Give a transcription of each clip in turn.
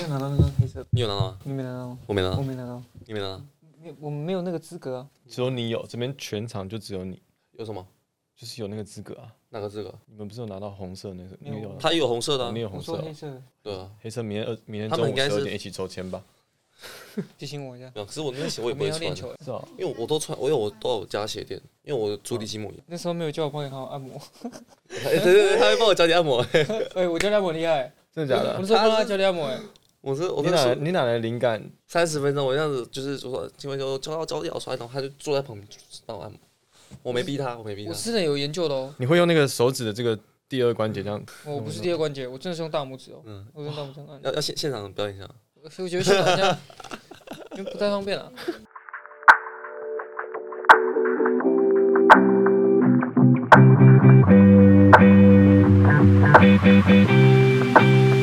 没有拿到那个黑色，你有拿到吗？你没拿到吗，我没拿到，我没拿到，你没拿到，没有，我们没有那个资格啊。只有你有，这边全场就只有你，有什么？就是有那个资格啊。哪个资格？你们不是有拿到红色那个？没有你有，它也有红色的啊你，有红我色哦，黑色的，对啊。黑色明天二明天他中午们应该是十二点一起抽签吧。提醒我一下。没有，可是我那鞋我也我不会穿，们要练球，是哦，因为我都穿，我有我都有加鞋垫，因为我足底筋膜炎。那时候没有叫我帮你好好按摩。哎 对对对，他会帮我脚底按摩。哎，我教练按摩厉害，真的假的？我那时候帮他教练按摩，哎，我是我你哪你哪来的灵感？三十分钟，我这样子就是说，今晚就教到脚底好酸，然后他就坐在旁边帮我按摩。我没逼他，我没逼他我。是很有研究的哦。你会用那个手指的这个第二关节这样？我不是第二关节，我真的是用大拇指哦，嗯，我用大拇指按。要要现现场表演一下。所以我觉得现场这样，因为不太方便啊。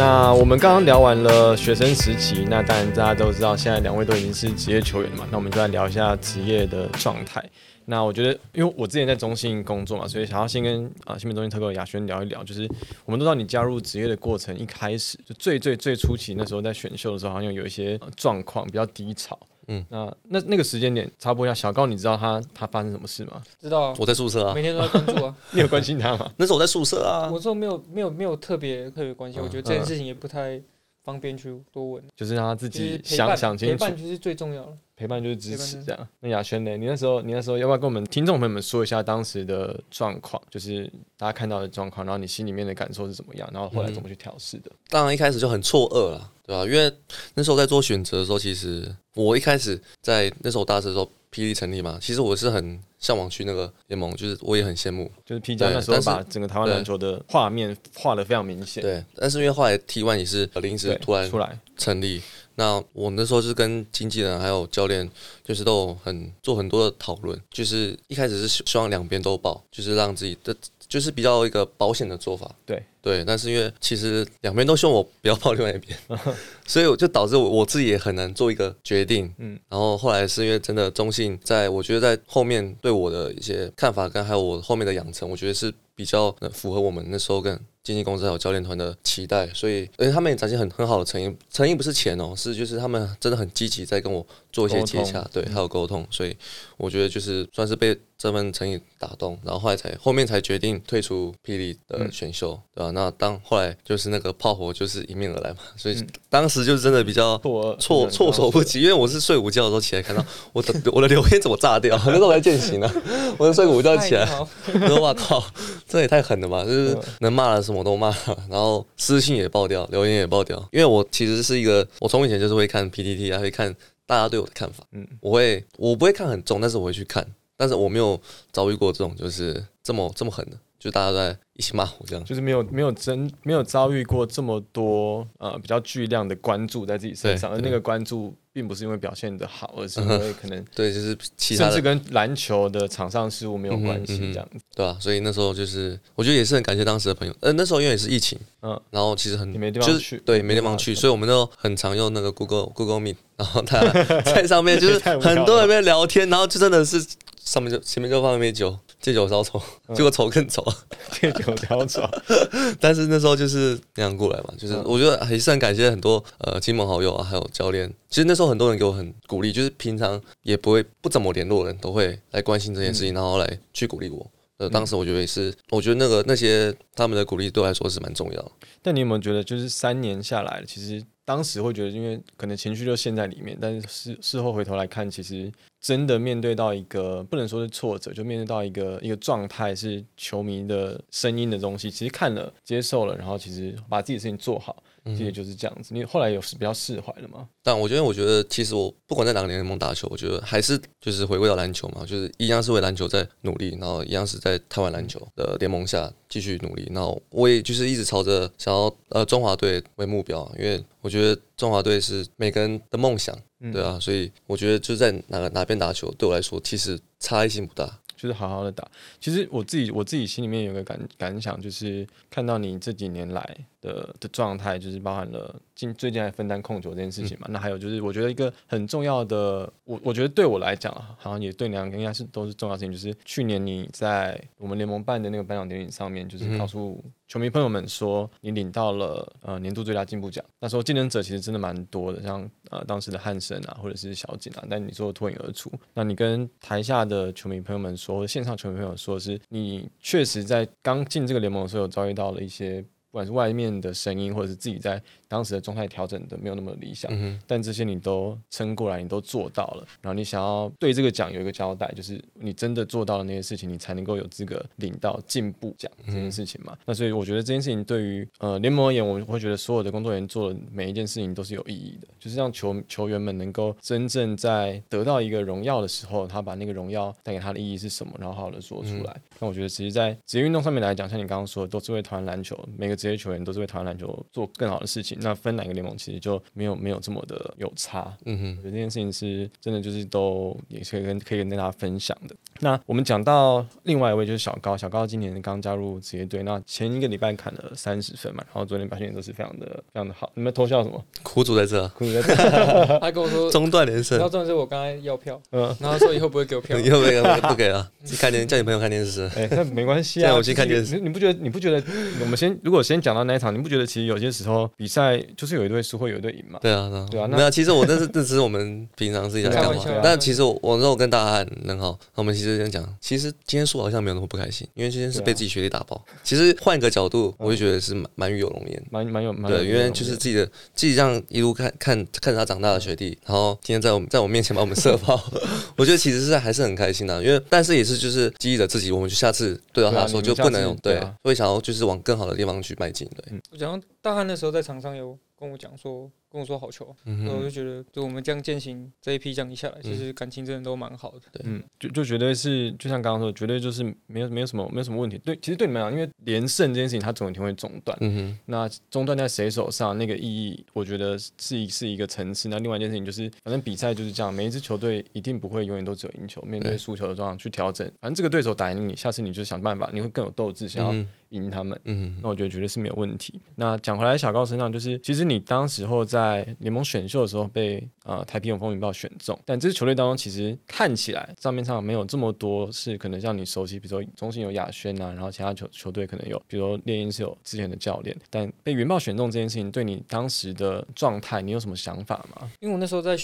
那我们刚刚聊完了学生时期，那当然大家都知道，现在两位都已经是职业球员了嘛。那我们就来聊一下职业的状态。那我觉得，因为我之前在中信工作嘛，所以想要先跟啊新闻中心特工雅轩聊一聊，就是我们都知道你加入职业的过程，一开始就最最最初期那时候在选秀的时候，好像有一些状况比较低潮。嗯，那那那个时间点插播一下，小高，你知道他他发生什么事吗？知道啊，我在宿舍啊每，天都在关注啊。你有关心他吗？那时候我在宿舍啊我。说没有没有没有特别特别关心，嗯我觉得这件事情也不太方便去多问，就是让他自己想想清楚，陪伴就是最重要的。陪伴就是支持这样。那雅轩呢？你那时候你那时候要不要跟我们听众朋友们说一下当时的状况，就是大家看到的状况，然后你心里面的感受是怎么样，然后后来怎么去调试的？当然一开始就很错愕了，对吧、因为那时候在做选择的时候，其实我一开始在那时候我大四的时候，霹雳成立嘛，其实我是很向往去那个联盟，就是我也很羡慕。就是 P 加对那时候把整个台湾篮球的画面画的非常明显，对，但是因为后来 T One 也是临时，突然出来，成立，那我那时候是跟经纪人还有教练，就是都有很做很多的讨论，就是一开始是希希望两边都报，就是让自己的就是比较一个保险的做法。对对，但是因为其实两边都希望我不要报另外一边，所以我就导致我我自己也很难做一个决定。嗯嗯，然后后来是因为真的中信在我觉得在后面对我的一些看法跟还有我后面的养成，我觉得是比较呃符合我们那时候跟经纪公司还有教练团的期待，所以而且他们也展现很很好的诚意，诚意不是钱哦，是就是他们真的很积极在跟我做一些接洽，对，还有沟通，所以我觉得就是算是被这份诚意打动，然后后来才后面才决定退出霹雳的选秀，对吧、那当后来就是那个炮火就是迎面而来嘛，所以当时就是真的比较错措措手不及，因为我是睡午觉的时候起来看到 我的我的留言怎么炸掉，那时候我在践行啊，我是睡午觉起来，嗨我说哇靠，这也太狠了吧！就是能骂的什么都骂，然后私信也爆掉，留言也爆掉。因为我其实是一个，我从以前就是会看 PPT 啊，会看大家对我的看法。嗯嗯，我会我不会看很重，但是我会去看。但是我没有遭遇过这种就是这么这么狠的，就大家都在一起骂我这样。就是没有没有真没有遭遇过这么多呃比较巨量的关注在自己身上，而那个关注并不是因为表现的好，而是因为可能对，就是其他的，甚至跟篮球的场上事务没有关系这样子。对啊、所以那时候就是，我觉得也是很感谢当时的朋友。呃，那时候因为也是疫情，嗯嗯，然后其实很你没地方就是去对，没地方去，所以我们都很常用那个 Google Google Meet，然后他在上面就是 很多人在聊天，然后就真的是上面就前面就放一杯酒，借酒消愁，嗯结果愁更愁。借酒消愁，但是那时候就是那样过来嘛，就是嗯我觉得还是很感谢很多呃亲朋好友啊，还有教练。其实那时候很多人给我很鼓励，就是平常也不会不怎么联络的人都会来关心这件事嗯情，然后来去鼓励我。呃，当时我觉得也是，我觉得那个那些他们的鼓励对我来说是蛮重要的。但你有没有觉得，就是三年下来，其实当时会觉得，因为可能情绪就陷在里面，但是事事后回头来看，其实真的面对到一个不能说是挫折，就面对到一个一个状态是球迷的声音的东西，其实看了接受了，然后其实把自己的事情做好，其实也就是这样子。你后来有比较释怀了吗？但我觉得，我觉得其实我不管在哪个联盟打球，我觉得还是就是回归到篮球嘛，就是一样是为篮球在努力，然后一样是在台湾篮球的联盟下继续努力。然后我也就是一直朝着想要呃中华队为目标，因为我觉得中华队是每个人的梦想，对啊，所以我觉得就在哪个哪边打球，对我来说其实差异性不大。就是好好的打。其实我自己我自己心里面有个感感想，就是看到你这几年来的的状态，就是包含了近最近还分担控球这件事情嘛。那还有就是，我觉得一个很重要的，我我觉得对我来讲啊，好像也对你两个应该是都是重要事情，就是去年你在我们联盟办的那个颁奖典礼上面，就是告诉球迷朋友们说，你领到了呃年度最佳进步奖。那时候竞争者其实真的蛮多的，像呃当时的汉森啊，或者是小景啊，但你说脱颖而出。那你跟台下的球迷朋友们说，或者线上球迷朋友说，是你确实在刚进这个联盟的时候，有遭遇到了一些。不管是外面的声音，或者是自己在当时的状态调整的没有那么理想，但这些你都撑过来，你都做到了。然后你想要对这个奖有一个交代，就是你真的做到了那些事情，你才能够有资格领到进步奖这件事情嘛。那所以我觉得这件事情对于呃联盟而言，我会觉得所有的工作人员做的每一件事情都是有意义的，就是让球球员们能够真正在得到一个荣耀的时候，他把那个荣耀带给他的意义是什么，然后好好的说出来。那我觉得其实，在职业运动上面来讲，像你刚刚说，的，都是为台湾篮球每个。职业球员都是为台湾篮球做更好的事情，那分哪个联盟其实就没有没有这么的有差。嗯哼，我觉得这件事情是真的，就是都也是可以跟可以跟大家分享的。那我们讲到另外一位就是小高，小高今年刚加入职业队，那前一个礼拜砍了三十分嘛，然后昨天表现都是非常的非常的好。你们偷笑什么？苦主在这，苦主在这。他跟我说中断连胜，然后重点是我刚才要票，嗯，然后说以后不会给我票，以后不给不给了，看电叫你朋友看电视。哎，那没关系啊，我去看电视。你不觉得你不觉得我们先如果先讲到那一场，你不觉得其实有些时候比赛就是有一队输会有一队赢嘛？对啊，对啊。没有，其实我那是 这是我们平常是一下干嘛？但其实我我那我跟大汉很好，我们其实先讲，其实。今天输好像没有那么不开心，因为今天是被自己学弟打爆。其实换一个角度，我就觉得是蛮蛮有容颜，蛮蛮有对，因为就是自己的自己这样一路看看看着他长大的学弟，然后今天在我们在我面前把我们射爆，我觉得其实是还是很开心的。因为但是也是就是激励着自己，我们就下次对到他的时候就不能用对，会想要就是往更好的地方去迈进。对，我讲大汉那时候在场上有跟我讲说。跟我说好球，我就觉得，就我们这样践行这一批这样一下来，其实感情真的都蛮好的。嗯，就就绝对是，就像刚刚说，绝对就是没有没有什么没有什么问题。对，其实对你们讲，因为连胜这件事情，它总有一天会中断。嗯哼，那中断在谁手上，那个意义，我觉得是一是一个层次。那另外一件事情就是，反正比赛就是这样，每一支球队一定不会永远都只有赢球，面对输球的状况去调整。反正这个对手打赢你，下次你就想办法，你会更有斗志，想要。赢他们，嗯，那我觉得绝对是没有问题。那讲回来，小高身上就是，其实你当时候在在联盟选秀的时候被呃台平永风云豹选中，但这支球队当中其实看起来账面上没有这么多是可能像你熟悉，比如说中心有亚轩啊，然后其他球球队可能有，比如猎鹰是有之前的教练，但被云豹选中这件事情对你当时的状态，你有什么想法吗？因为我那时候在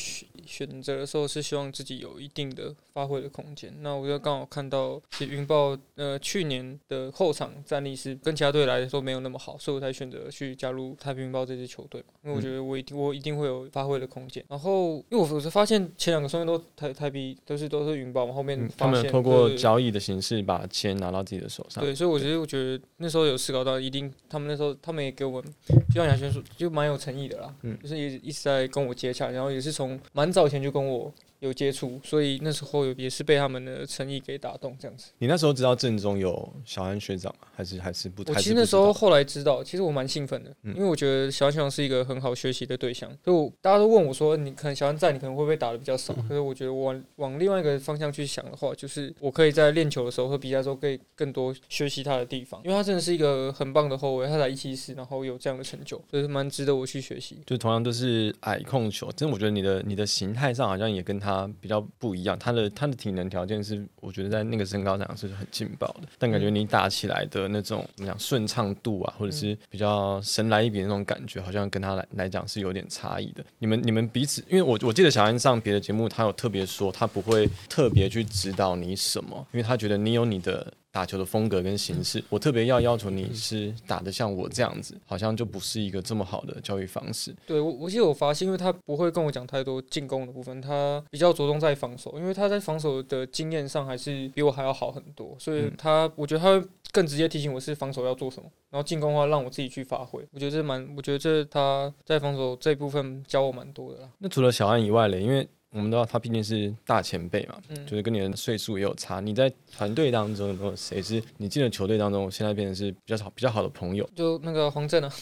选选择的时候是希望自己有一定的发挥的空间，那我就刚好看到其实云豹呃去年的后场战力。是跟其他队来说没有那么好，所以我才选择去加入太平云豹这支球队嘛。因为我觉得我一定我一定会有发挥的空间。然后因为我我是发现前两个双面都太太平都是都是云豹嘛，后面他们透过交易的形式把钱拿到自己的手上。对，所以我觉得我觉得那时候有思考到，一定他们那时候他们也给我们，就像杨轩说，就蛮有诚意的啦。嗯，就是一一直在跟我接洽，然后也是从蛮早前就跟我。有接触，所以那时候有也是被他们的诚意给打动，这样子。你那时候知道正中有小安学长吗？还是还是不？我其实那时候后来知道，其实我蛮兴奋的，因为我觉得小安学长是一个很好学习的对象。就大家都问我说，你可能小安在，你可能会不会打的比较少？可是我觉得往往另外一个方向去想的话，就是我可以在练球的时候和比赛的时候可以更多学习他的地方，因为他真的是一个很棒的后卫，他才一七四，然后有这样的成就，所以蛮值得我去学习。就同样都是矮控球，真的我觉得你的你的形态上好像也跟他他比较不。一样，他的他的体能条件是，我觉得在那个身高上是很劲爆的。但感觉你打起来的那种怎么讲顺畅度啊，或者是比较神来一笔那种感觉，好像跟他来来讲是有点差异的。你们你们彼此，因为我我记得小安上别的节目，他有特别说，他不会特别去指导你什么，因为他觉得你有你的。打球的风格跟形式，我特别要要求你是打的像我这样子，好像就不是一个这么好的教育方式。对我，我记得我发现，因为他不会跟我讲太多进攻的部分，他比较着重在防守，因为他在防守的经验上还是比我还要好很多，所以他我觉得他会更直接提醒我是防守要做什么，然后进攻的话让我自己去发挥。我觉得这蛮，我觉得这他在防守这一部分教我蛮多的啦。那除了小安以外嘞，因为。我们知道他毕竟是大前辈嘛，就是跟你的岁数也有差。你在团队当中有没有谁是你进了球队当中，现在变成是比较好、比较好的朋友？就那个黄振啊，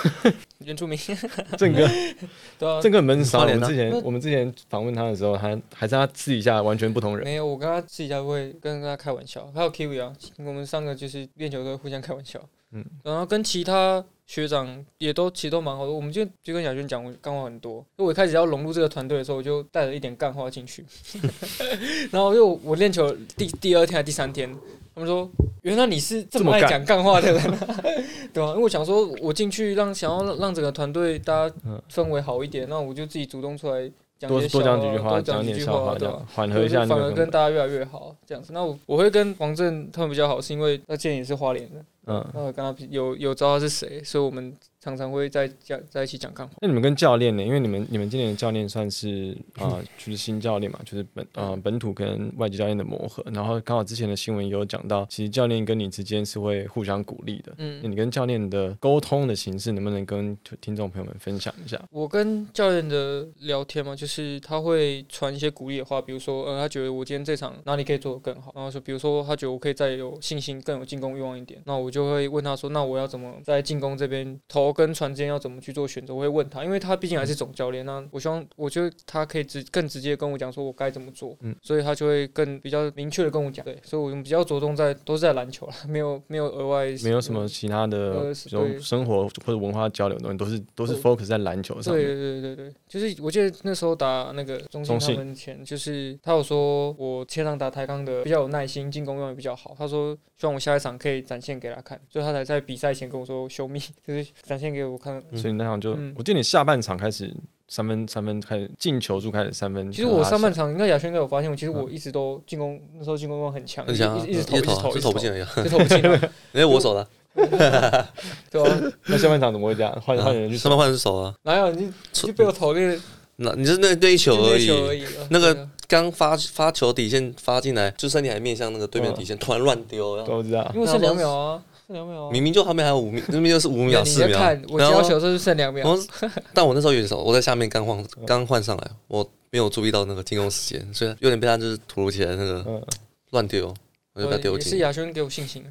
原住民郑哥，对啊，郑哥很闷骚。我们之前我们之前访问他的时候，他还是他私底下完全不同人。没有，我跟他私底下会跟他开玩笑。还有 Kiwi 啊，我们三个就是练球都会互相开玩笑。嗯，然后跟其他。学长也都其实都蛮好的。我们就就跟亚轩讲，我干话很多。因为我一开始要融入这个团队的时候，我就带了一点干话进去。然后又我练球第第二天还第三天，他们说原来你是这么爱讲干话的人、啊，对吧、因为我想说，我进去让想要让整个团队大家嗯氛围好一点，那我就自己主动出来讲多多讲几句话，讲讲几句点笑话，对吧、缓和一下反而。跟大家越来越好，这样子。那我我会跟王震他们比较好，是因为那建也是花莲的，嗯，那我跟他有有知道他是谁，所以我们常常会在讲在一起讲干话。那你们跟教练呢？因为你们你们今年的教练算是啊、就是新教练嘛，就是本啊、本土跟外籍教练的磨合。然后刚好之前的新闻也有讲到，其实教练跟你之间是会互相鼓励的。那嗯，你跟教练的沟通的形式，能不能跟听众朋友们分享一下？我跟教练的聊天嘛，就是他会传一些鼓励的话，比如说，呃，他觉得我今天这场哪里可以做得更好，然后说，比如说他觉得我可以再有信心、更有进攻欲望一点，那我就会问他说，那我要怎么在进攻这边投跟传之间要怎么去做选择？我会问他，因为他毕竟还是总教练，那我希望我觉得他可以直更直接跟我讲说我该怎么做，嗯所以他就会更比较明确的跟我讲，对，所以我们比较着重在都是在篮球啦，没有没有额外没有什么其他的，呃比如对生活或者文化交流的东西，都是都是 focus 在篮球上对。对对对对，就是我记得那时候打那个中信他们前，就是他有说我前场打台钢的比较有耐心，进攻用的比较好。他说希望我下一场可以展现给他看，所以他才在比赛前跟我说修密，就是展现给我看。嗯所以那场就，嗯我记得你下半场开始三分三分开始进球数开始三分。其实我上半场场应该亚轩应该有发现，我其实我一直都进攻那时候进攻很强，很强啊，一直一直投，一直投，一直投不进，而已啊，就投不进啊，因为我守的，对吧？那下半场怎么会这样？换换人去上半换人手啊，哪有你就就被我投那个那你是那那一球而已，那个刚发发球底线发进来，就身体还面向那个对面底线，突然乱丢，然后都知道因。为剩两秒啊，剩两秒啊。明明就后面还有五秒，明明就是五秒四秒在看，我然后交球的时候就剩两秒 但我那时候有点少，我在下面刚换刚换上来，我没有注意到那个进攻时间，所以有点被他就是突如其来那个嗯，乱丢，我就把他丢进是进。亚轩给我信心。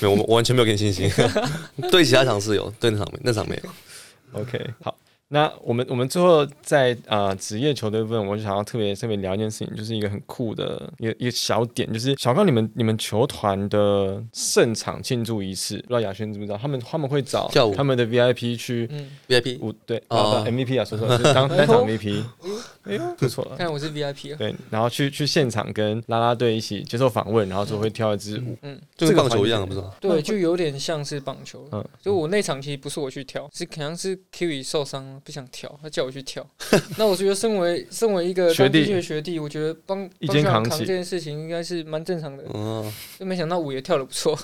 没有，我我完全没有给你信心。对其他场是有，对那场没，那场没有。OK，好，那我们我们最后在啊职、业球队部分，我就想要特别特别聊一件事情，就是一个很酷的一个一个小点，就是小刚你们你们球团的胜场庆祝仪式，不知道亚轩知不知道？他们他们会找他们的 VIP 去嗯，VIP 舞对 MVP 啊，说错了，就是当 当场 MVP，哎呦 说错了。看我是 VIP 啊。对，然后去去现场跟啦啦队一起接受访问，然后说会跳一支舞，嗯，就跟棒球一样，不是吗？对，就有点像是棒球。嗯就我那场其实不是我去跳，是可能是 Kiwi 受伤了，不想跳，他叫我去跳。那我觉得身为身为一个学弟学弟，我觉得帮一肩扛这件事情应该是蛮正常的。嗯，就没想到舞也跳的不错。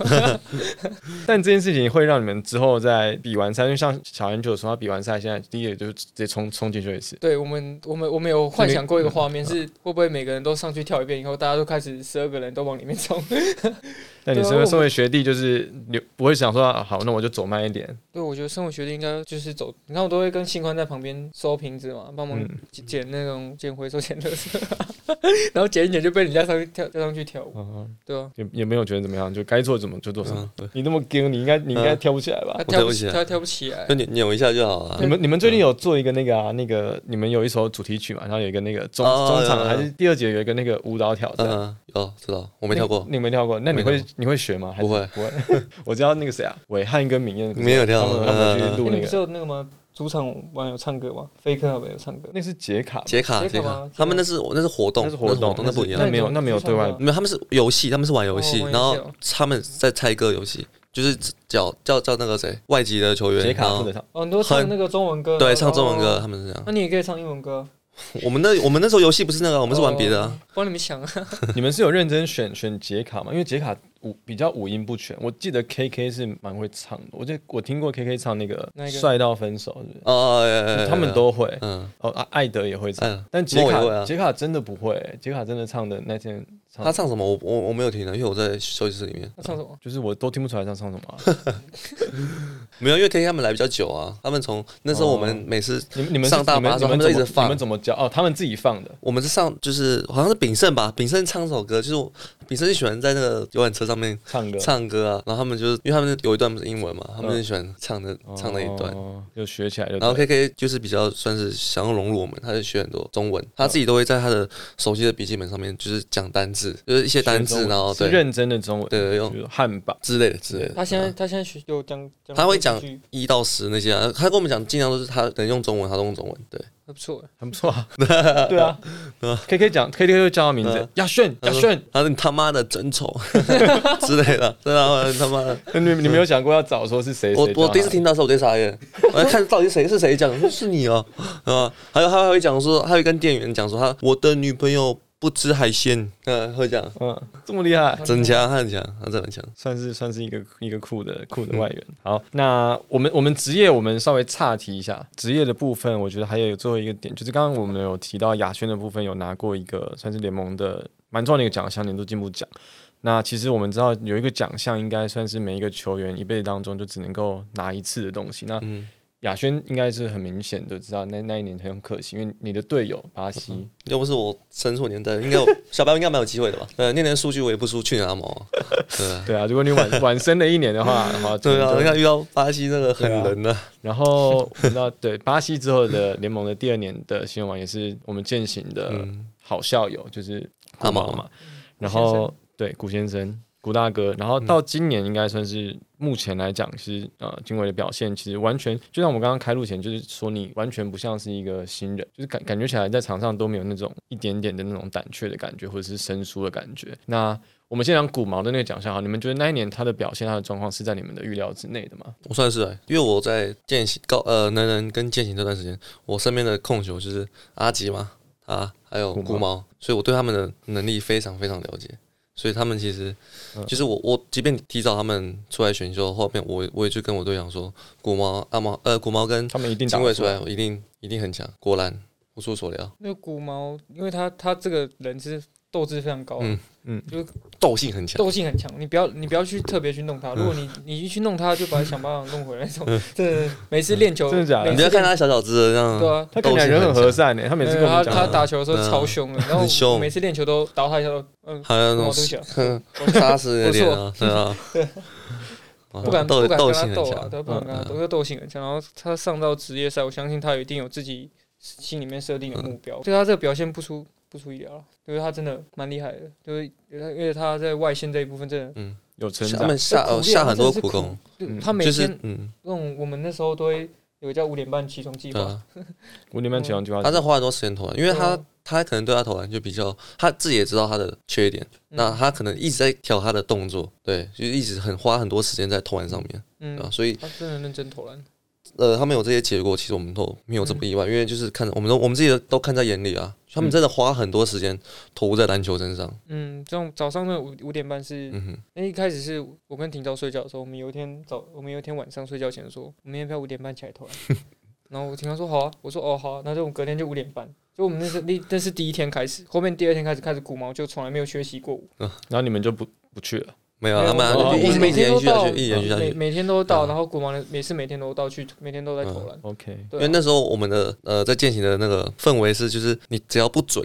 但这件事情会让你们之后在比完赛，因为像小研就有说，他比完赛现在第一个就是直接冲冲进去一次，对我们，我们我们有幻想过一个画面，是会不会每个人都上去跳一遍以后，大家都开始十二个人都往里面冲？但你身为身为学弟，就是你不会想说啊好，那我就走慢一点，对，我觉得身为学弟应该就是走，你看我都会跟新宽在旁边收瓶子嘛，帮忙嗯捡捡那种捡回收捡垃圾，然后捡一捡就被人家上去跳跳上去跳舞，嗯，对啊、也也没有觉得怎么样，就该做怎么就做什么。嗯，你那么硬，你应该你应该跳不起来吧他？跳不起来跳跳不起来就。扭扭一下就好了你。们你们最近有做一个那个啊，那个你们有一首主题曲嘛，然后有一个那个中哦中场还是第二节有一个那个舞蹈挑战，嗯，有知道，我没跳过那，你没跳过？那你会你会学吗？还是不会不会。我知道那个谁啊，伟汉跟明艳没有跳他们他们去嗯录那个，有那个吗？主场玩有唱歌吗？飞科他们有唱歌。那是杰卡，杰卡杰杰卡，他们那是那是活动，那是活动，那不一样。那没有那没有对外没有，他们是游戏，他们是玩游戏然后哦他们在猜歌游戏，就是叫叫叫那个谁外籍的球员，杰卡负责唱。哦，你都唱很那个中文歌，对唱中文歌，他们是这样。那你也可以唱英文歌。我们那我们那时候游戏不是那个，我们是玩别的啊。哦，帮你们想啊。你们是有认真选选杰卡吗？因为杰卡五比较五音不全，我记得 K K 是蛮会唱的，我记得我听过 K K 唱那个帅到分手，是不是？哦，他们都会。嗯，哦，啊艾德也会唱嗯，但杰卡杰卡真的不会，杰卡真的唱的那天唱他唱什么我我我没有听的，因为我在休息室里面。他唱什么？就是我都听不出来他唱什么啊。没有，因为 K K 他们来比较久啊，他们从那时候我们哦每次你们你们上大巴的时候他们都一直放怎么你们怎么教？哦，他们自己放的。我们是上就是好像是炳胜吧，炳胜唱首歌，就是比赛就喜欢在那个游览车上面唱歌唱歌啊，然后他们就是因为他们有一段不是英文嘛，他们嗯就喜欢唱的唱那一段。哦就学起来就。然后 K K 就是比较算是想要融入我们，他就学很多中文，他自己都会在他的手机的笔记本上面就是讲单字，就是一些单字，然后对是认真的中文，对对用汉堡，之类的之类的。他现在嗯他现在学就讲，他会讲一到十那些啊，他跟我们讲尽量都是他能用中文，他都用中文。对，还不错。很不错啊。对啊，K K 讲 K K 又叫他名字嗯，亚轩亚轩。他说你他妈的真丑 之类的，对啊，他妈的。你你没有想过要找说是谁？我我第一次听到的时候，我在傻眼，我在看到底谁是谁讲，说是你哦、啊，还有他还会讲说，他会跟店员讲说他我的女朋友不吃海鲜，嗯，会讲，嗯，这么厉害，真强，很强，他真的很强。算是算是一个一个酷的酷的外援。好，那我们我们职业我们稍微岔题一下，职业的部分，我觉得还有最后一个点，就是刚刚我们有提到亚轩的部分有拿过一个算是联盟的蛮重要的一个奖项，年度进步奖。那其实我们知道有一个奖项，应该算是每一个球员一辈子当中就只能够拿一次的东西。那嗯亚轩应该是很明显的知道那那一年很可惜，因为你的队友巴西，要不是我生错年代，应该有 小白应该蛮有机会的吧？呃，那年数据我也不输去年阿毛啊，对啊，对啊，如果你晚 晚生了一年的话，的话对啊，就你看遇到巴西那个狠人呢，然后我们知道，对巴西之后的联盟的第二年的新闻网也是我们践行的嗯。好校友，就是阿毛毛嘛。然后对古先生、古大哥，然后到今年应该算是目前来讲，其实呃经纬的表现其实完全就像我们刚刚开录前就是说，你完全不像是一个新人，就是感感觉起来在场上都没有那种一点点的那种胆怯的感觉，或者是生疏的感觉。那我们先讲古毛的那个奖项哈，你们觉得那一年他的表现、他的状况是在你们的预料之内的吗？我算是、因为我在践行高呃能人跟践行这段时间，我身边的控球就是阿吉嘛，啊还有古毛古毛，所以我对他们的能力非常非常了解。所以他们其实，嗯其实我我即便提早他们出来选秀，后面我我也就跟我队长说，古毛阿毛呃古毛跟他们一定打得出来金卫出来，我一定一定很强。果然不出所料，那个古毛，因为他他这个人是斗志非常高，嗯嗯。斗性很强。斗性很强。你不要你不要去特别去弄他，如果你你一去弄他，就把他想办法弄回来那种。真的，每次练球，真的假的？每次你不要看他小小只的这样，对啊，他看起来人很和善呢、他每次跟我他们讲，他打球的时候嗯。超凶的，然后每次练球都打他一下都，嗯，还有那哦对不起种啊哼杀死的脸啊，对啊，不敢不敢跟他斗啊，强。对，不敢跟他斗，因为斗性很强。然后他上到职业赛，我相信他有一定有自己心里面设定的目标。对他这个表现不出不出意料了，就是他真的蛮厉害的，就是因为他在外线这一部分真的，嗯有成长。他们，下下很多苦苦功，嗯他每就是天嗯，那种我们那时候都会有个叫五点半起床计划，五点半起床计划，他在花很多时间投篮，因为他啊。他可能对他投篮就比较，他自己也知道他的缺点，嗯。那他可能一直在调他的动作，对，就一直很花很多时间在投篮上面，嗯？，所以他真的认真投篮。呃，他们有这些结果，其实我们都没有这么意外，因为就是看我们都我们自己都看在眼里啊，他们真的花很多时间投入在篮球身上，嗯，这种早上的五五点半是，嗯哼，那一开始是我跟廷昭睡觉的时候，我们有一天早，我们有一天晚上睡觉前说，我们明天不要五点半起来投篮。然后我廷昭说好啊，我说哦好啊，那就我们隔天就五点半。就我们那是那那是第一天开始，后面第二天开始开始鼓毛就从来没有缺席过嗯。然后你们就不不去了，没有啊，他们一直我们每天延都到，续下去，一直延续下去。每每天都到，然后鼓毛的每次每天都到去，每天都在投篮。OK，因为那时候我们的呃在践行的那个氛围是，就是你只要不准，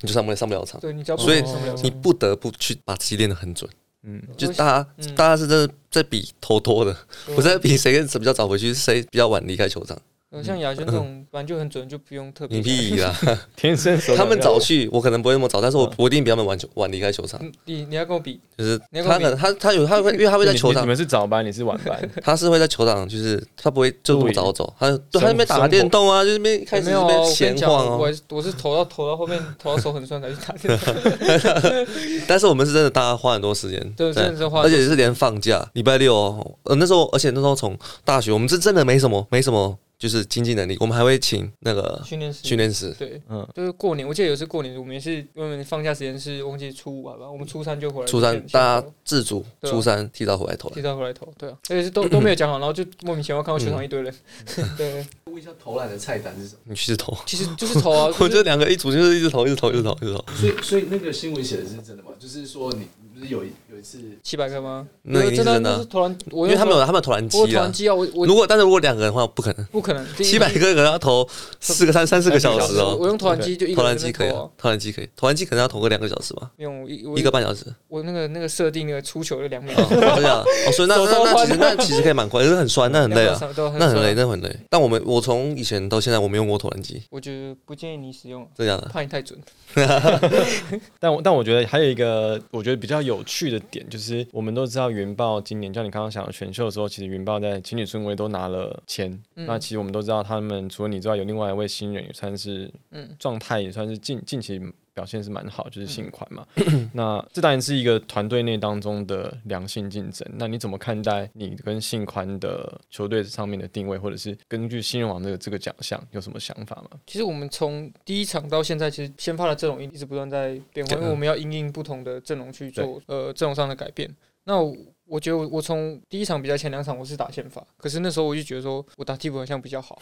你就上不了上不了场，对你只要不所以你不得不去把自己练得很准。嗯，就大家、嗯。大家是真的在比投多的，对不是在比谁跟谁比较早回去，谁比较晚离开球场。呃像亚轩这种本来就很准，就不用特别你屁啦！天生手他们早去，我可能不会那么早，但是我嗯。我一定比他们晚球晚离开球场。嗯你你要跟我比，就是他可能他他有他会，因为他会在球场。你你，们是早班，你是晚班，他是会在球场，就是他不会就这么早走，他对他那边打生电动啊，就是那边开始那边我跟闲你讲，晃哦。我我是投到投到后面 投到手很酸才去打电动，但是我们是真的，大家花很多时间，对，真的是花而且是连放假，礼拜六哦，呃那时候，而且那时候从大学，我们是真的没什么没什么，就是经济能力，我们还会请那个训练师。训练师，对，嗯，就是过年，我记得有一次过年，我们也是因为放假时间是忘记初五好吧，我们初三就回来，初三大家自主，对啊。初三提早回来投篮。提早回来投，对啊，而且是都都没有讲好，然后就莫名其妙看到球场一堆人，对，问一下投篮的菜单是什么？你去投，其实就是投啊，我就是觉得两个一组就是一直投，一直投，一直投，一直投。所以，所以那个新闻写的是真的吗？就是说你不是有一有一次七百个吗？那一定是真的是投篮，我因为他们有有他们有投篮机啊我有投篮。机啊，我我如果但是如果两个人的话，不可能，不可能七百个可能要投四个三三四个小时哦。我我用投篮机就一投篮机可以投啊，，投篮机可以，投篮机可能要投个两个小时吧，用一我一个半小时。我那个那个设定那个出球就两秒，哦，这样哦，所以那手那那其实那其实可以蛮快，可是很酸，那很累啊，，都那很累，那很累。但我们我从以前到现在我没用过投篮机，我觉得不建议你使用，这样的。怕你太准。但我但我觉得还有一个我觉得比较有趣的点，就是我们都知道云豹今年，像你刚刚讲的选秀的时候，其实云豹在情侣春晖都拿了签。嗯那其实我们都知道，他们除了你之外，有另外一位新人，也算是嗯状态也算是近近期表现是蛮好，就是信款嘛。那这当然是一个团队内当中的良性竞争。那你怎么看待你跟信宽的球队上面的定位，或者是根据新人王的这个奖项有什么想法吗？其实我们从第一场到现在，其实先发的阵容一直不断在变化，因为我们要因应不同的阵容去做呃阵容上的改变。那我我觉得我我从第一场比赛前两场我是打先发，可是那时候我就觉得说我打替补好像比较好，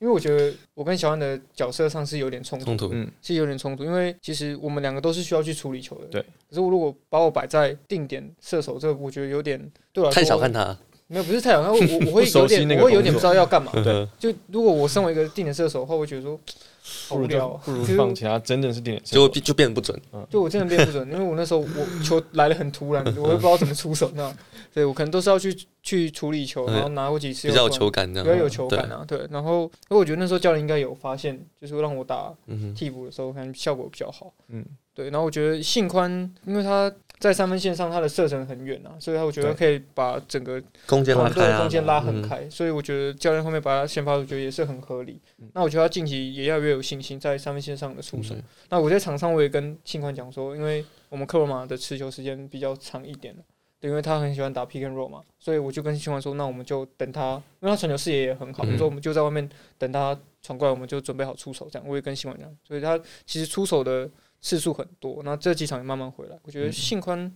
因为我觉得我跟小安的角色上是有点冲突冲，突，嗯是有点冲突，因为其实我们两个都是需要去处理球的。对。可是我如果把我摆在定点射手这个，我觉得有点对我来说太小看他。没有不是太小看，我我 我会有点我会有点不知道要干嘛。对，就如果我身为一个定点射手的话，我会觉得说好不如无聊哦，就不如 放其他真正是定点射手就就变不准。就我真的变不准，因为我那时候我球来的很突然，我也不知道怎么出手，那样，对我可能都是要去去处理球，然后拿过几次比较球感这样。比较有球感啊，对。然后，因为我觉得那时候教练应该有发现，就是让我打替补的时候，可能效果比较好。嗯，对。然后我觉得信宽，因为他在三分线上他的射程很远啊，所以他我觉得可以把整个空间拉开空。间拉很嗯开，所以我觉得教练后面把他先发，我觉得也是很合理。那我觉得他近期也要越有信心在三分线上的出手。嗯那我在场上我也跟信宽讲说，因为我们克罗马的持球时间比较长一点对，因为他很喜欢打 pick and roll 嘛，所以我就跟新欢说，那我们就等他，因为他传球视野也很好，嗯。我说我们就在外面等他传过来，我们就准备好出手，这样我也跟新欢讲，所以他其实出手的次数很多，那这几场也慢慢回来，我觉得信宽，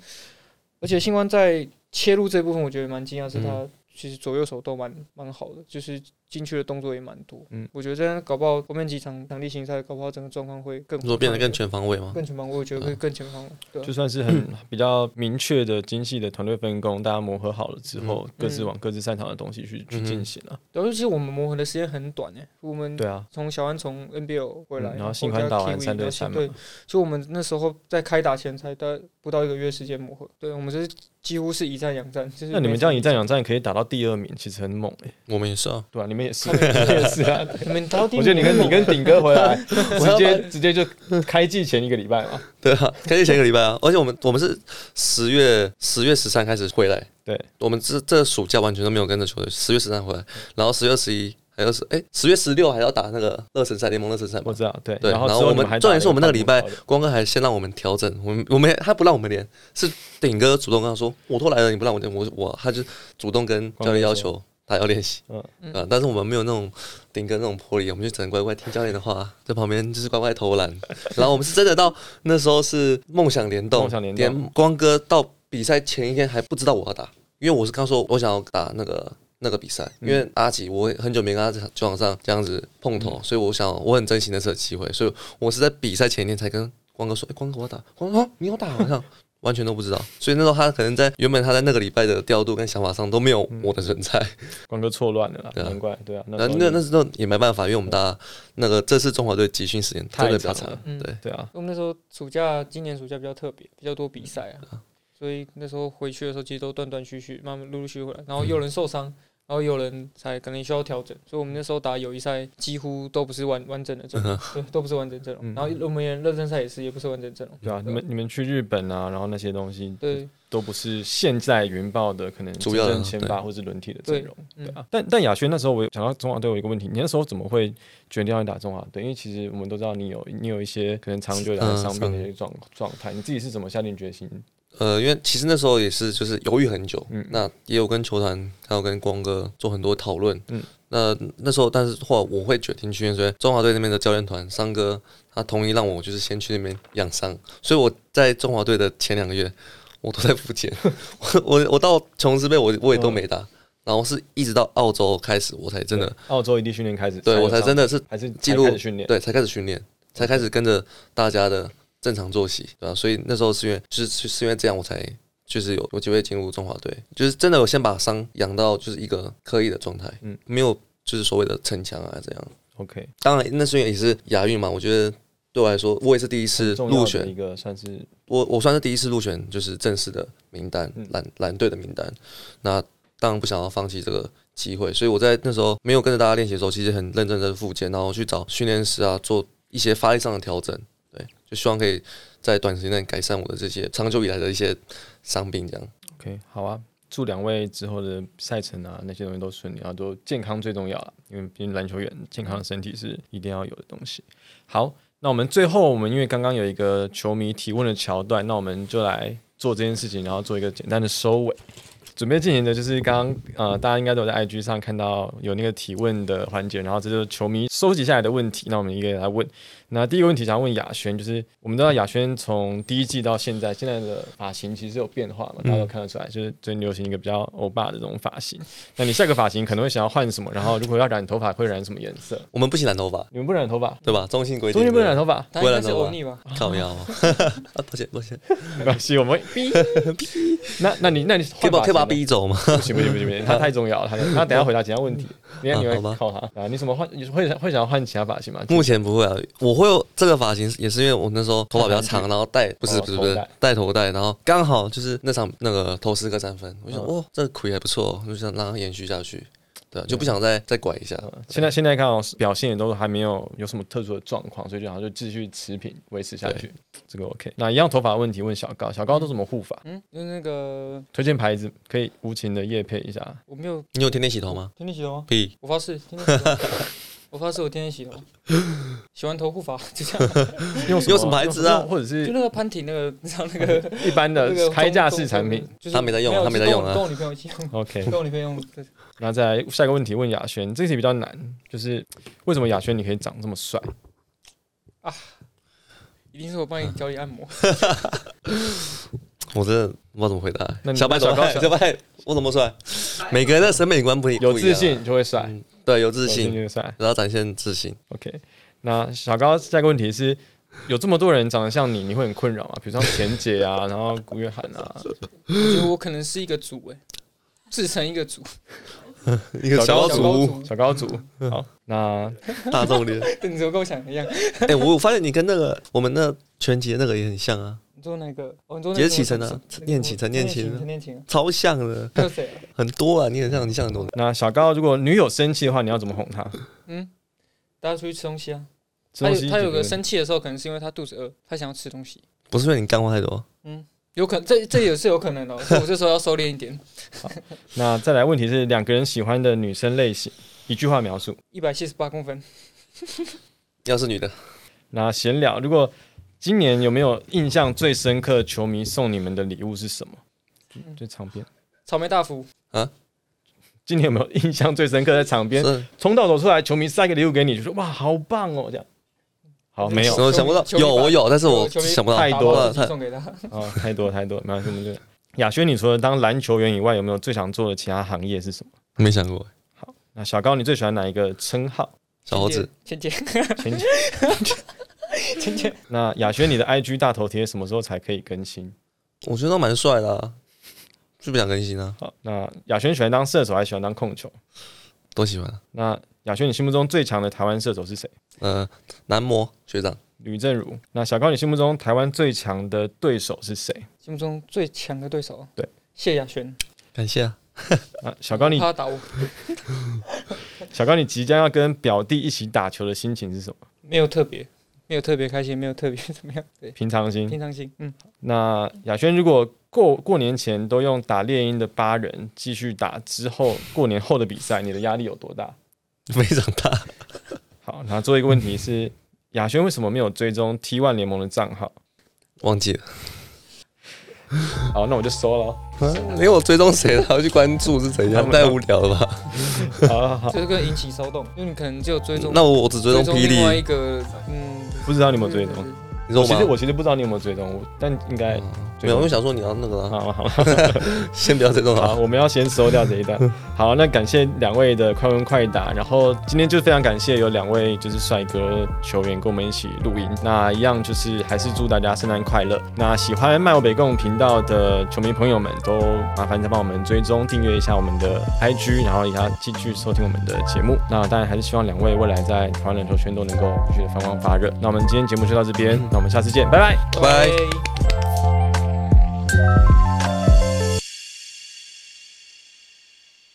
而且信宽在切入这部分，我觉得蛮惊讶，是他其实左右手都蛮蛮好的，就是进去的动作也蛮多。嗯我觉得这样搞不好后面几场场地形赛，搞不好整个状况会更你说变得更全全方位吗？更全方位，我觉得会更全方位。对啊就算是很 比较明确的、精细的团队分工，大家磨合好了之后，嗯各自往各自擅长的东西去去进行了。然后其实我们磨合的时间很短诶，我们对啊，从小安从 NBL 回来，嗯然后新宽打完三对三嘛对，就我们那时候在开打前才大概不到一个月时间磨合，对我们是几乎是一战两战。就是那你们这样一战两战可以打到第二名，其实很猛哎、我们也是啊，对啊、你们也是，他们也是。你 们也是啊。你们到底我觉得你跟你跟顶哥回来，直接直接就开季前一个礼拜嘛。对啊，开季前一个礼拜啊，而且我们我们是十月十月十三开始回来，对，我们这这暑假完全都没有跟着球队，十月十三回来，然后十月十一还有是哎十月十六还要打那个热身赛联盟热身赛嘛。我，知道，对。对，然后我们重点是我们那个礼拜光哥还先让我们调整，我们我们他不让我们练，是顶哥主动跟他说，我都来了，你不让我练，我我他就主动跟教练要求他要练习，嗯。但是我们没有那种顶哥那种魄力，我们就只能乖乖听教练的话，在旁边就是乖乖投篮，然后我们是真的到那时候是梦想联动，梦想联动。连光哥到比赛前一天还不知道我要打，因为我是刚说我想要打那个。那个比赛，因为阿吉我很久没跟他在球场上这样子碰头，所以我想我很珍惜那次的机会，所以我是在比赛前一天才跟光哥说：“哎、光哥我要打。”光哥啊，你要打？好像完全都不知道，所以那时候他可能在原本他在那个礼拜的调度跟想法上都没有我的存在，光哥错乱了难怪，对啊，那那那那时候也没办法，因为我们大家那个这次中华队集训时间真的比较长太长了，嗯对，对啊，我们那时候暑假，今年暑假比较特别，比较多比赛啊，所以那时候回去的时候其实都断断续续，慢慢陆陆续续回来，然后有人受伤，然后有人才可能需要调整，所以我们那时候打友谊赛几乎都不是完完整的阵容，对，都不是完整阵容，嗯。然后我们也热身赛也是，也不是完整阵容，对啊，你们你们去日本啊，然后那些东西对。都不是现在云豹的可能主要的真正先发或是轮替的阵容，对对啊。但但亚轩那时候我想到中华队，有一个问题，你那时候怎么会决定要去打中华队？因为其实我们都知道你有你有一些可能长久以来嗯伤病的一些状状态，你自己是怎么下定决心？呃，因为其实那时候也是就是犹豫很久，嗯那也有跟球团还有跟光哥做很多讨论，嗯。那那时候但是后来我会决定去，所以中华队那边的教练团三哥他同意让我就是先去那边养伤，所以我在中华队的前两个月我都在复健，我我我到琼斯杯我我也都没打，然后是一直到澳洲开始我才真的澳洲异地训练开始，对我才真的是还是进入训练，对才开始训练，才开始跟着大家的正常作息，对吧、所以那时候是因为就是是因为这样我才就是有有机会进入中华队，就是真的我先把伤养到就是一个可以的状态，嗯嗯，没有就是所谓的逞强啊这样。OK，当然那是因为也是亚运嘛，我觉得对我来说，我也是第一次入选一，个算是我我算是第一次入选，就是正式的名单嗯，蓝蓝队的名单。那当然不想要放弃这个机会，所以我在那时候没有跟着大家练习的时候，其实很认真的复健，然后去找训练师啊，做一些发力上的调整。希望可以在短时间内改善我的这些长久以来的一些伤病，这样。OK，好啊。祝两位之后的赛程啊，那些东西都顺利，然后都健康最重要了。因为毕竟篮球员健康的身体是一定要有的东西。好，那我们最后我们因为刚刚有一个球迷提问的桥段，那我们就来做这件事情，然后做一个简单的收尾。准备进行的就是刚刚呃，大家应该都有在 IG 上看到有那个提问的环节，然后这就是球迷收集下来的问题，那我们一个一个来问。那第一个问题想要问雅轩，就是我们知道雅轩从第一季到现在，现在的发型其实有变化嘛，大家都看得出来，就是最近流行一个比较欧巴的这种发型。那你下个发型可能会想要换什么？然后如果要染头发，会染什么颜色？我们不行染头发，你们不染头发，对吧？中性规定。中性不染头发，不然呢欧尼吧？靠腰啊！啊，抱歉抱歉，没关系，我们。那那你那你可以把可以把他逼。走吗？不行不行不行不行，他太重要了，他他等下回答其他问题，你看你会靠他啊？你什么换？你会会想要换其他发型吗？目前不会啊，我会有这个发型，也是因为我那时候头发比较长，然后戴不是哦不是不是头戴戴头戴，然后刚好就是那场那个投四个三分，我想嗯哇这个魁还不错，我就想让它延续下去，对啊，就不想再再拐一下。呃现在现在看到表现也都还没有有什么特殊的状况，所以就好像就继续持平维持下去，这个 OK。那一样头发问题问小高，小高都怎么护发？嗯，就是那个推荐牌子可以无情的夜配一下。我没有你有天天洗头吗？天天洗头吗？屁，我发誓，天天洗头。我发誓，我天天洗头，洗完头护发，就这样。用用什么牌子啊或者是就那个潘婷那个，你知道那个一般的 开架式产品。，就是他没在用有他没在用啊跟我女朋友一起用，OK，跟我女朋友用。对那再来下一个问题问雅轩，这题比较难，就是为什么雅轩你可以长这么帅啊？一定是我帮你脚底按摩。我真的不知道怎么回答小白怎么办？小白我怎么帅？每个人的审美观不一样，有自信就会帅，嗯对，有自信。然后展现自信。OK，那小高下一个问题是，有这么多人长得像你，你会很困扰吗？比如像田姐啊，然后古月涵啊，我觉得我可能是一个组哎，自成一个组，一个小组组小高组。好，那 大众脸。跟你怎么跟我想的一样。哎，我我发现你跟那个我们那全集的那个也很像啊，你说哪个？哦，你说那个也是启程啊那个念启陈念启陈念琴啊，超像的，还有谁啊？很多啊，你很像，你像很多。那小高，如果女友生气的话，你要怎么哄她？嗯，大家出去吃东西啊。他有他有个生气的时候，可能是因为他肚子饿，他想要吃东西。不是因为你干话太多，嗯有可能，这这也是有可能的哦，所以我这时候要收敛一点。那再来问题是两个人喜欢的女生类型，一句话描述。一百七十八公分，要是女的，那闲聊，如果今年有没有印象最深刻球迷送你们的礼物是什么？最长篇。草莓大福，今年有没有印象最深刻在场边是冲到走出来，球迷塞个礼物给你，就说哇好棒哦这样。好，没有我想不到，有我有，但是我想不到太多了送给他。哦，太多太多，没关系，我们就亚轩，你除了当篮球员以外，有没有最想做的其他行业是什么？没想过。好那小高，你最喜欢哪一个称号？小猴子，芊芊，那雅轩，你的 IG 大头贴什么时候才可以更新？我觉得蛮帅的啊，就不想更新啊，好，那雅轩喜欢当射手还是喜欢当控球？都喜欢啊。那雅轩，你心目中最强的台湾射手是谁？呃，男模学长，吕正如。那小高，你心目中台湾最强的对手是谁？心目中最强的对手，对，谢雅轩，感谢啊。啊，小高你他打我，小高你即将要跟表弟一起打球的心情是什么？没有特别，没有特别开心，没有特别怎么样，对，平常心。平常心，嗯，那雅轩，如果过过年前都用打猎鹰的八人继续打之后，过年后的比赛，你的压力有多大？非常大。好，那最后一个问题是，雅轩为什么没有追踪 T One 联盟的账号？忘记了，好，那我就收了哦。因为我追踪谁了，还要去关注是怎样，太无聊了吧？好好好，这个引起骚动，因为你可能就追踪，那我我只追踪霹雳另外一雳，个，嗯，不知道你有没有追踪？你说我其实？我其实不知道你有没有追踪，我但应该没有，我就想说你要那个了，好好 先不要这种好，啊。我们要先收掉这一段。好，那感谢两位的快问快答，然后今天就非常感谢有两位就是帅哥球员跟我们一起录音。那一样就是还是祝大家圣诞快乐。那喜欢麦我北共频道的球迷朋友们，都麻烦再帮我们追踪订阅一下我们的 IG，然后也要继续收听我们的节目。那当然还是希望两位未来在台湾篮球圈都能够继续的发光发热。那我们今天节目就到这边，那我们下次见，拜拜。拜拜。拜